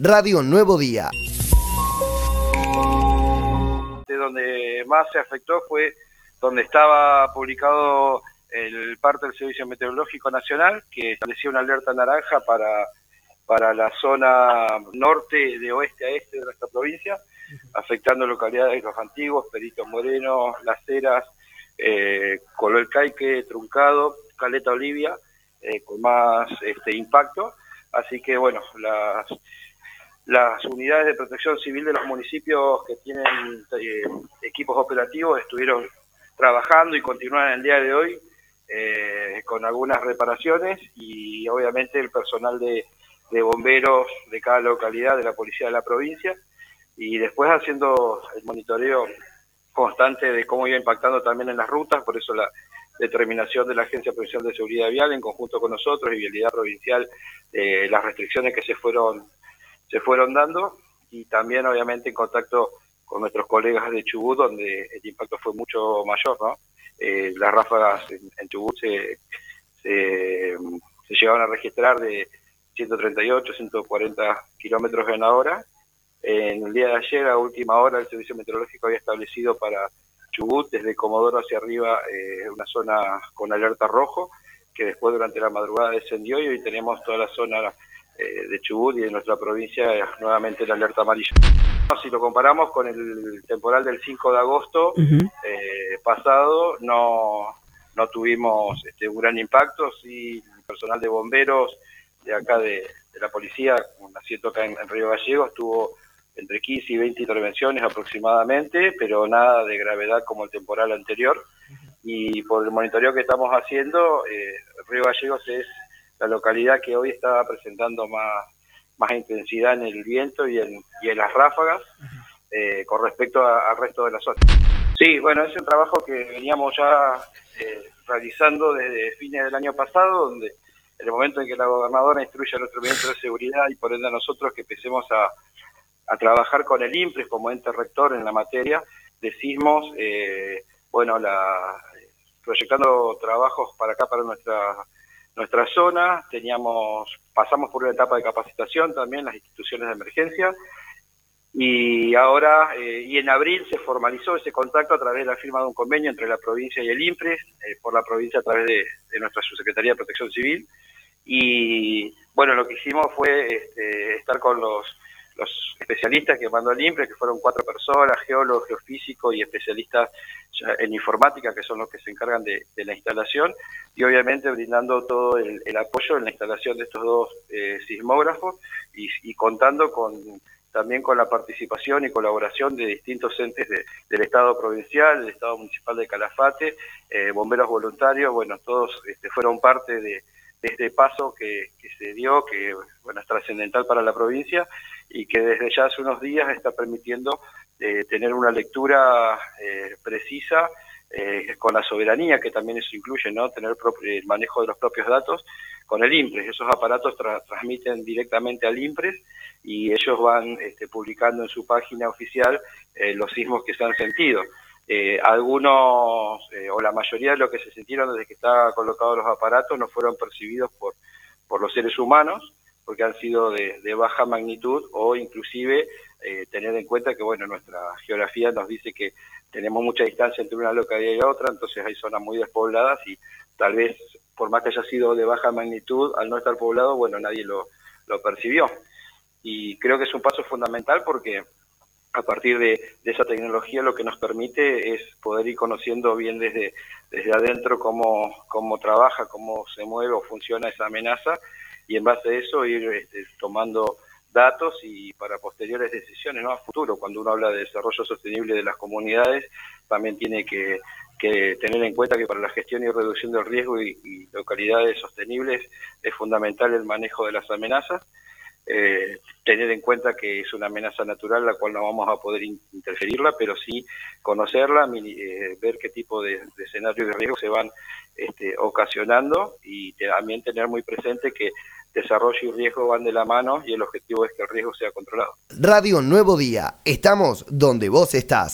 Radio Nuevo Día. De donde más se afectó fue donde estaba publicado el parte del Servicio Meteorológico Nacional, que establecía una alerta naranja para, para la zona norte, de oeste a este de nuestra provincia, afectando localidades de Los Antiguos, Perito Moreno, Las Heras, eh, Color Caique, Truncado, Caleta Olivia, eh, con más este, impacto. Así que, bueno, las, las unidades de protección civil de los municipios que tienen eh, equipos operativos estuvieron trabajando y continúan el día de hoy eh, con algunas reparaciones y obviamente el personal de, de, bomberos de cada localidad, de la policía de la provincia y después haciendo el monitoreo constante de cómo iba impactando también en las rutas, por eso la determinación de la Agencia Provincial de Seguridad Vial en conjunto con nosotros y Vialidad Provincial, eh, las restricciones que se fueron, se fueron dando y también obviamente en contacto con nuestros colegas de Chubut, donde el impacto fue mucho mayor, ¿no? Eh, las ráfagas en, Chubut se, se, se, llegaron a registrar de 138, 140 kilómetros en la hora. En el día de ayer, a última hora, el Servicio Meteorológico había establecido para Chubut, desde Comodoro hacia arriba, eh, una zona con alerta rojo, que después durante la madrugada descendió y hoy tenemos toda la zona de Chubut y de nuestra provincia nuevamente la alerta amarilla. Si lo comparamos con el temporal del 5 de agosto eh, pasado, no, no tuvimos este, un gran impacto, sí el personal de bomberos de acá de, la policía, un asiento acá en, Río Gallegos, tuvo entre 15 y 20 intervenciones aproximadamente, pero nada de gravedad como el temporal anterior. Y por el monitoreo que estamos haciendo, eh, Río Gallegos es la localidad que hoy está presentando más más intensidad en el viento y en, y en las ráfagas eh, con respecto al resto de la zona. Sí, bueno, es un trabajo que veníamos ya eh, realizando desde fines del año pasado, donde en el momento en que la gobernadora instruye a nuestro ministro de Seguridad y por ende a nosotros que empecemos a, a trabajar con el IMPRES como ente rector en la materia de sismos, eh, bueno, la, proyectando trabajos para acá, para nuestra nuestra zona, teníamos, pasamos por una etapa de capacitación también las instituciones de emergencia y ahora, eh, y en abril se formalizó ese contacto a través de la firma de un convenio entre la provincia y el IMPRES, eh, por la provincia a través de, nuestra subsecretaría de Protección Civil y bueno, lo que hicimos fue este, estar con los los especialistas que mandó el IMPRE, que fueron cuatro personas, geólogos, geofísicos y especialistas en informática, que son los que se encargan de, la instalación, y obviamente brindando todo el, apoyo en la instalación de estos dos eh, sismógrafos y, contando con también con la participación y colaboración de distintos entes del Estado provincial, del Estado municipal de Calafate, eh, bomberos voluntarios, bueno, todos este, fueron parte de, este paso que, que, se dio, que bueno, es trascendental para la provincia y que desde ya hace unos días está permitiendo eh, tener una lectura eh, precisa eh, con la soberanía, que también eso incluye, ¿no? Tener el manejo de los propios datos con el IMPRES. Esos aparatos transmiten directamente al IMPRES y ellos van este, publicando en su página oficial los sismos que se han sentido. algunos, o la mayoría de los que se sintieron desde que estaban colocados los aparatos no fueron percibidos por, por los seres humanos, porque han sido de, baja magnitud o inclusive eh, tener en cuenta que bueno nuestra geografía nos dice que tenemos mucha distancia entre una localidad y otra, entonces hay zonas muy despobladas y tal vez por más que haya sido de baja magnitud, al no estar poblado, bueno, nadie lo, lo percibió. Y creo que es un paso fundamental porque a partir de, de, esa tecnología lo que nos permite es poder ir conociendo bien desde, desde adentro cómo, cómo trabaja, cómo se mueve o funciona esa amenaza y en base a eso ir este, tomando datos y para posteriores decisiones ¿no? a futuro. Cuando uno habla de desarrollo sostenible de las comunidades, también tiene que, tener en cuenta que para la gestión y reducción del riesgo y, localidades sostenibles es fundamental el manejo de las amenazas. Eh, tener en cuenta que es una amenaza natural la cual no vamos a poder interferirla, pero sí conocerla, eh, ver qué tipo de, de, escenarios de riesgo se van este, ocasionando y también tener muy presente que desarrollo y riesgo van de la mano y el objetivo es que el riesgo sea controlado. Radio Nuevo Día, estamos donde vos estás.